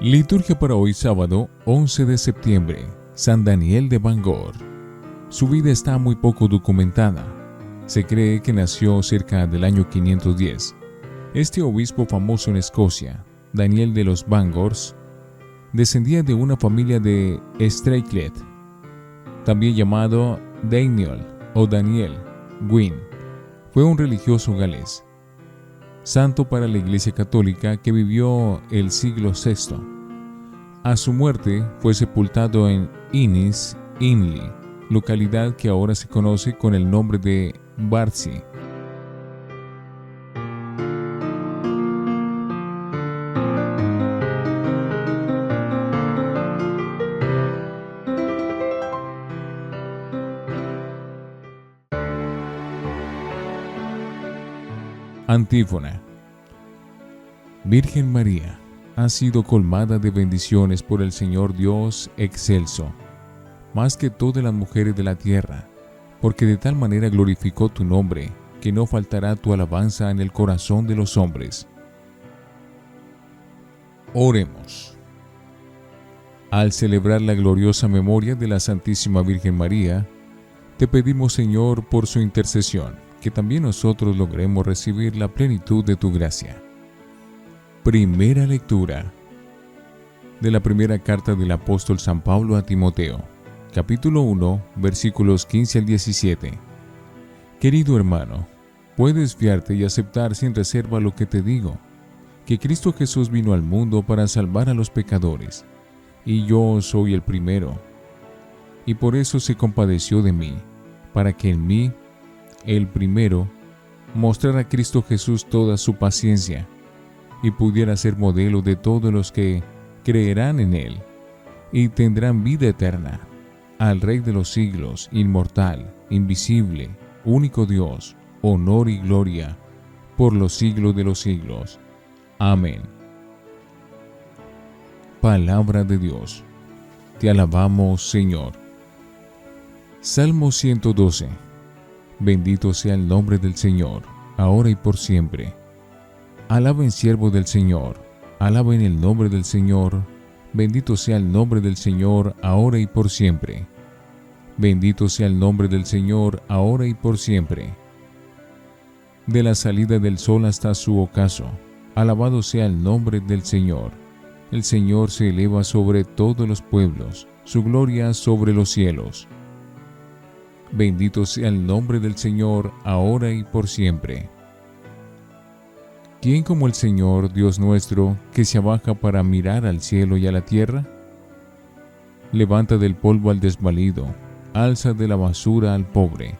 Liturgia para hoy sábado 11 de septiembre, San Daniel de Bangor. Su vida está muy poco documentada. Se cree que nació cerca del año 510. Este obispo famoso en Escocia, Daniel de los Bangors, descendía de una familia de Straiklet, también llamado Daniel o Daniel Gwyn. Fue un religioso galés, santo para la Iglesia Católica que vivió el siglo VI a su muerte fue sepultado en Innis, Inli, localidad que ahora se conoce con el nombre de Barsi. Antífona Virgen María ha sido colmada de bendiciones por el Señor Dios excelso, más que todas las mujeres de la tierra, porque de tal manera glorificó tu nombre, que no faltará tu alabanza en el corazón de los hombres. Oremos. Al celebrar la gloriosa memoria de la Santísima Virgen María, te pedimos Señor por su intercesión, que también nosotros logremos recibir la plenitud de tu gracia Primera lectura de la primera carta del apóstol San Pablo a Timoteo, capítulo 1, versículos 15 al 17. Querido hermano, puedes fiarte y aceptar sin reserva lo que te digo, que Cristo Jesús vino al mundo para salvar a los pecadores, y yo soy el primero. Y por eso se compadeció de mí, para que en mí, el primero, mostrara a Cristo Jesús toda su paciencia y pudiera ser modelo de todos los que creerán en Él y tendrán vida eterna. Al Rey de los siglos, inmortal, invisible, único Dios, honor y gloria por los siglos de los siglos. Amén. Palabra de Dios. Te alabamos, Señor. Salmo 112. Bendito sea el nombre del Señor, ahora y por siempre Alaben siervo del Señor, alaben el nombre del Señor, bendito sea el nombre del Señor, ahora y por siempre. Bendito sea el nombre del Señor, ahora y por siempre. De la salida del sol hasta su ocaso, alabado sea el nombre del Señor. El Señor se eleva sobre todos los pueblos, su gloria sobre los cielos. Bendito sea el nombre del Señor, ahora y por siempre. ¿Quién como el Señor Dios nuestro, que se abaja para mirar al cielo y a la tierra? Levanta del polvo al desvalido, alza de la basura al pobre.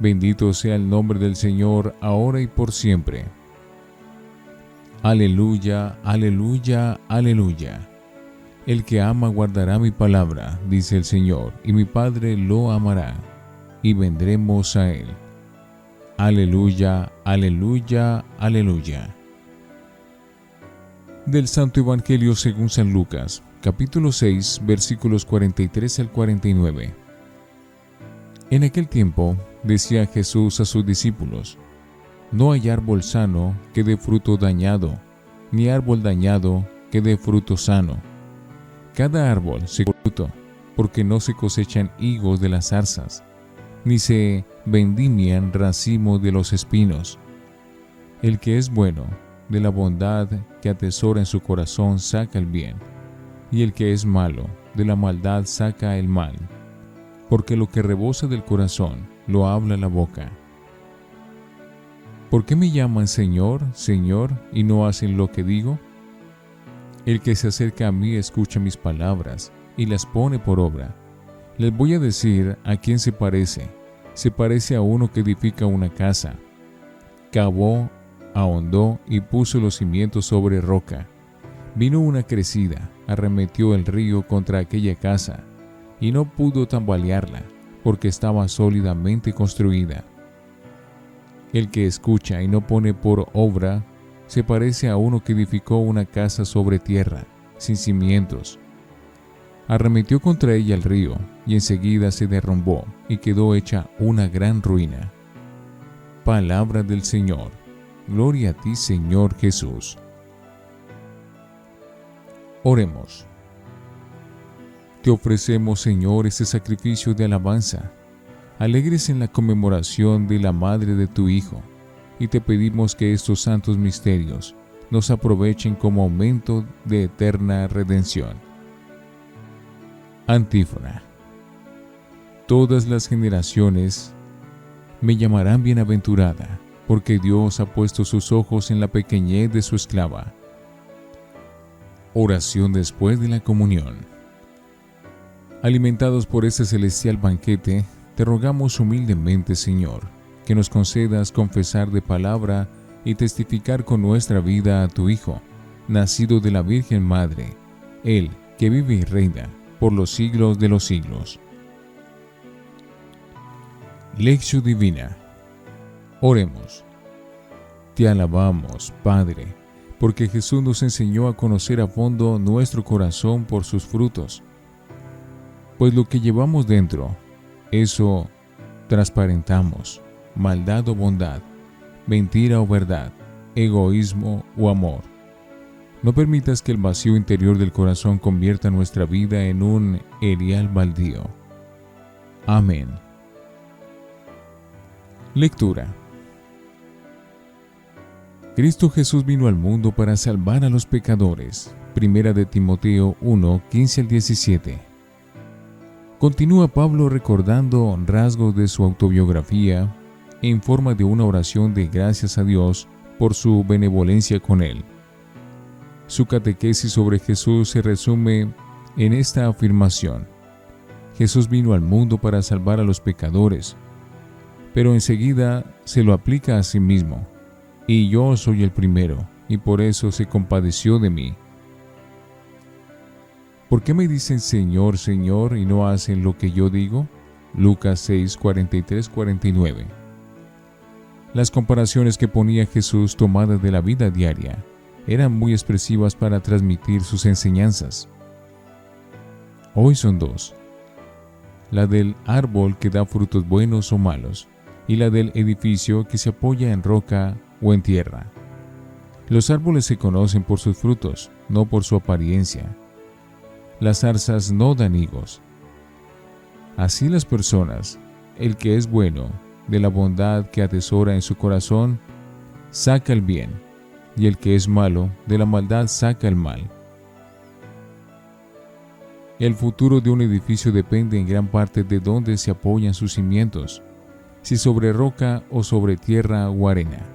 Bendito sea el nombre del Señor, ahora y por siempre. Aleluya, aleluya, aleluya. El que ama guardará mi palabra, dice el Señor, y mi Padre lo amará, y vendremos a él. Aleluya, aleluya, aleluya. Del Santo Evangelio según San Lucas, capítulo 6, versículos 43 al 49. En aquel tiempo decía Jesús a sus discípulos, No hay árbol sano que dé fruto dañado, ni árbol dañado que dé fruto sano. Cada árbol se fruto, porque no se cosechan higos de las zarzas, ni se vendimian racimo de los espinos. El que es bueno, de la bondad que atesora en su corazón saca el bien, y el que es malo, de la maldad saca el mal, porque lo que rebosa del corazón lo habla la boca. ¿Por qué me llaman Señor, Señor, y no hacen lo que digo? El que se acerca a mí escucha mis palabras y las pone por obra. Les voy a decir a quién se parece se parece a uno que edifica una casa. Cavó, ahondó y puso los cimientos sobre roca. Vino una crecida, arremetió el río contra aquella casa, y no pudo tambalearla, porque estaba sólidamente construida. El que escucha y no pone por obra, se parece a uno que edificó una casa sobre tierra, sin cimientos. arremetió contra ella el río, y enseguida se derrumbó y quedó hecha una gran ruina. Palabra del Señor. Gloria a ti, Señor Jesús. Oremos. Te ofrecemos, Señor, este sacrificio de alabanza, alegres en la conmemoración de la madre de tu Hijo, y te pedimos que estos santos misterios nos aprovechen como aumento de eterna redención Antífona. Todas las generaciones me llamarán bienaventurada, porque Dios ha puesto sus ojos en la pequeñez de su esclava. Oración después de la comunión. Alimentados por ese celestial banquete, te rogamos humildemente, Señor, que nos concedas confesar de palabra y testificar con nuestra vida a tu Hijo, nacido de la Virgen Madre, Él que vive y reina por los siglos de los siglos. Lección Divina. Oremos. Te alabamos, Padre, porque Jesús nos enseñó a conocer a fondo nuestro corazón por sus frutos. Pues lo que llevamos dentro, eso transparentamos, maldad o bondad, mentira o verdad, egoísmo o amor no permitas que el vacío interior del corazón convierta nuestra vida en un erial baldío. Amén. Lectura. Cristo Jesús vino al mundo para salvar a los pecadores. Primera de Timoteo 1, 15 al 17. Continúa Pablo recordando rasgos de su autobiografía en forma de una oración de gracias a Dios por su benevolencia con él. Su catequesis sobre Jesús se resume en esta afirmación. Jesús vino al mundo para salvar a los pecadores, pero enseguida se lo aplica a sí mismo. Y yo soy el primero, y por eso se compadeció de mí. ¿Por qué me dicen Señor, Señor y no hacen lo que yo digo? Lucas 6, 43, 49. Las comparaciones que ponía Jesús tomadas de la vida diaria eran muy expresivas para transmitir sus enseñanzas. Hoy son dos. La del árbol que da frutos buenos o malos y la del edificio que se apoya en roca o en tierra. Los árboles se conocen por sus frutos, no por su apariencia. Las zarzas no dan higos. Así las personas, el que es bueno, de la bondad que atesora en su corazón, saca el bien y el que es malo de la maldad saca el mal. El futuro de un edificio depende en gran parte de dónde se apoyan sus cimientos, si sobre roca o sobre tierra o arena.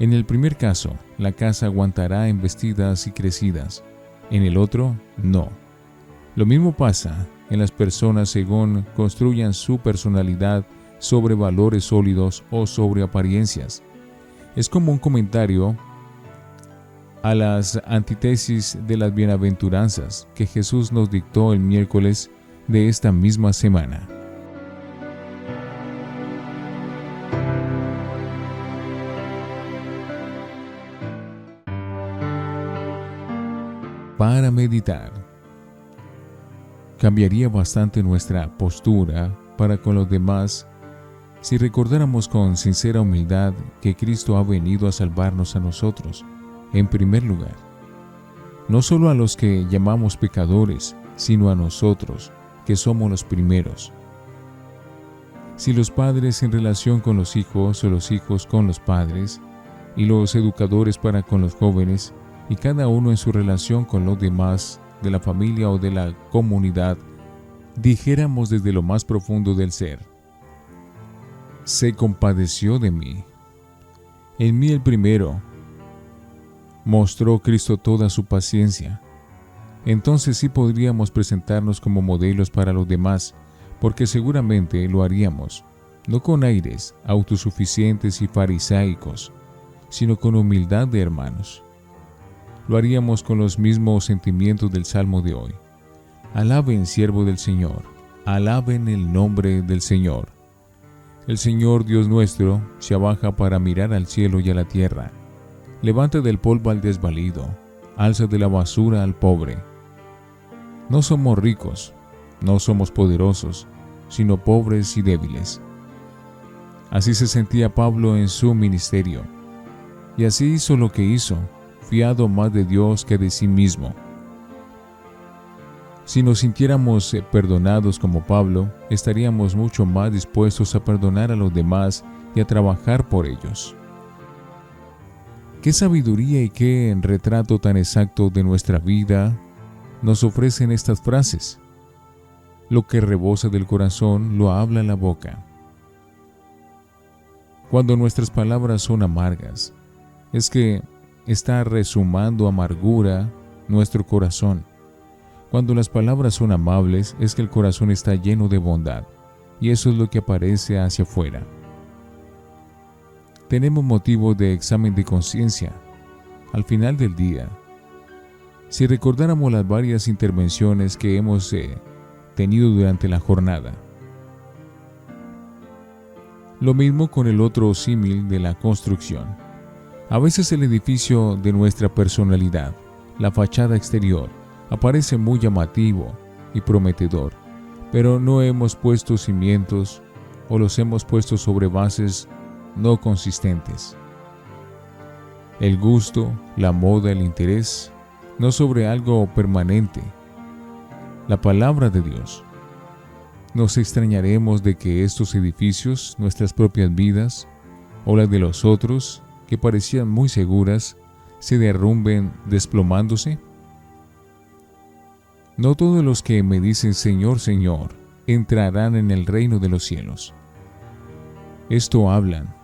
En el primer caso, la casa aguantará embestidas y crecidas, en el otro, no. Lo mismo pasa en las personas según construyan su personalidad sobre valores sólidos o sobre apariencias. Es como un comentario a las antítesis de las bienaventuranzas que Jesús nos dictó el miércoles de esta misma semana. Para meditar. Cambiaría bastante nuestra postura para con los demás si recordáramos con sincera humildad que Cristo ha venido a salvarnos a nosotros en primer lugar, no solo a los que llamamos pecadores, sino a nosotros, que somos los primeros. Si los padres en relación con los hijos o los hijos con los padres, y los educadores para con los jóvenes, y cada uno en su relación con los demás de la familia o de la comunidad, dijéramos desde lo más profundo del ser, se compadeció de mí. En mí el primero, mostró Cristo toda su paciencia. Entonces sí podríamos presentarnos como modelos para los demás, porque seguramente lo haríamos, no con aires autosuficientes y farisaicos, sino con humildad de hermanos. Lo haríamos con los mismos sentimientos del Salmo de hoy. Alaben siervo del Señor, alaben el nombre del Señor. El Señor Dios nuestro se abaja para mirar al cielo y a la tierra Levanta del polvo al desvalido, alza de la basura al pobre. No somos ricos, no somos poderosos, sino pobres y débiles. Así se sentía Pablo en su ministerio, y así hizo lo que hizo, fiado más de Dios que de sí mismo. Si nos sintiéramos eh, perdonados como Pablo, estaríamos mucho más dispuestos a perdonar a los demás y a trabajar por ellos. Qué sabiduría y qué retrato tan exacto de nuestra vida nos ofrecen estas frases. Lo que rebosa del corazón lo habla la boca. Cuando nuestras palabras son amargas, es que está resumando amargura nuestro corazón. Cuando las palabras son amables, es que el corazón está lleno de bondad, y eso es lo que aparece hacia afuera. Tenemos motivo de examen de conciencia. Al final del día, si recordáramos las varias intervenciones que hemos eh, tenido durante la jornada. Lo mismo con el otro símil de la construcción. A veces el edificio de nuestra personalidad, la fachada exterior, aparece muy llamativo y prometedor, pero no hemos puesto cimientos o los hemos puesto sobre bases no consistentes. El gusto, la moda, el interés no sobre algo permanente, la palabra de Dios. Nos extrañaremos de que estos edificios, nuestras propias vidas, o las de los otros, que parecían muy seguras, se derrumben desplomándose. No todos los que me dicen Señor, Señor, entrarán en el reino de los cielos. Esto hablan,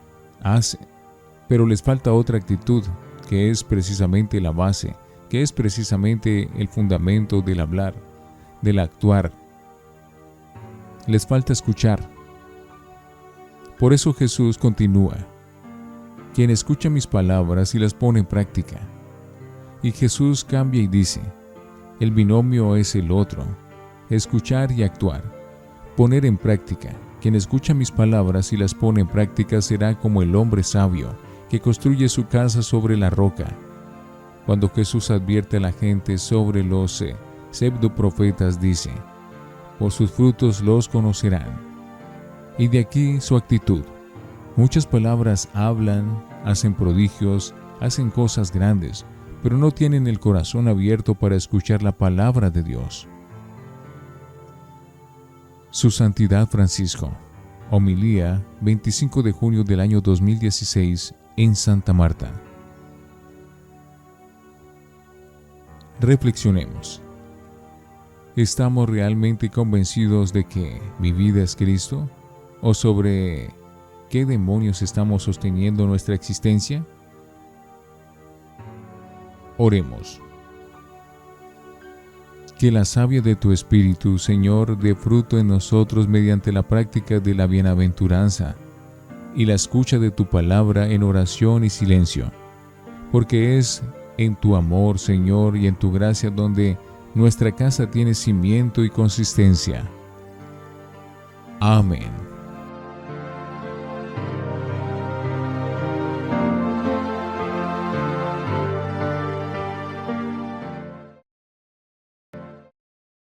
hacen, pero les falta otra actitud, que es precisamente la base que es precisamente el fundamento del hablar, del actuar. Les falta escuchar. Por eso Jesús continúa, quien escucha mis palabras y las pone en práctica. Y Jesús cambia y dice, el binomio es el otro, escuchar y actuar, poner en práctica. Quien escucha mis palabras y las pone en práctica será como el hombre sabio, que construye su casa sobre la roca cuando Jesús advierte a la gente sobre los eh, pseudoprofetas, dice, por sus frutos los conocerán. Y de aquí su actitud. Muchas palabras hablan, hacen prodigios, hacen cosas grandes, pero no tienen el corazón abierto para escuchar la palabra de Dios. Su Santidad Francisco. Homilía 25 de junio del año 2016 en Santa Marta. Reflexionemos. ¿Estamos realmente convencidos de que mi vida es Cristo? ¿O sobre qué demonios estamos sosteniendo nuestra existencia? Oremos. Que la savia de tu Espíritu, Señor, dé fruto en nosotros mediante la práctica de la bienaventuranza y la escucha de tu palabra en oración y silencio, porque es en tu amor, Señor, y en tu gracia donde nuestra casa tiene cimiento y consistencia. Amén.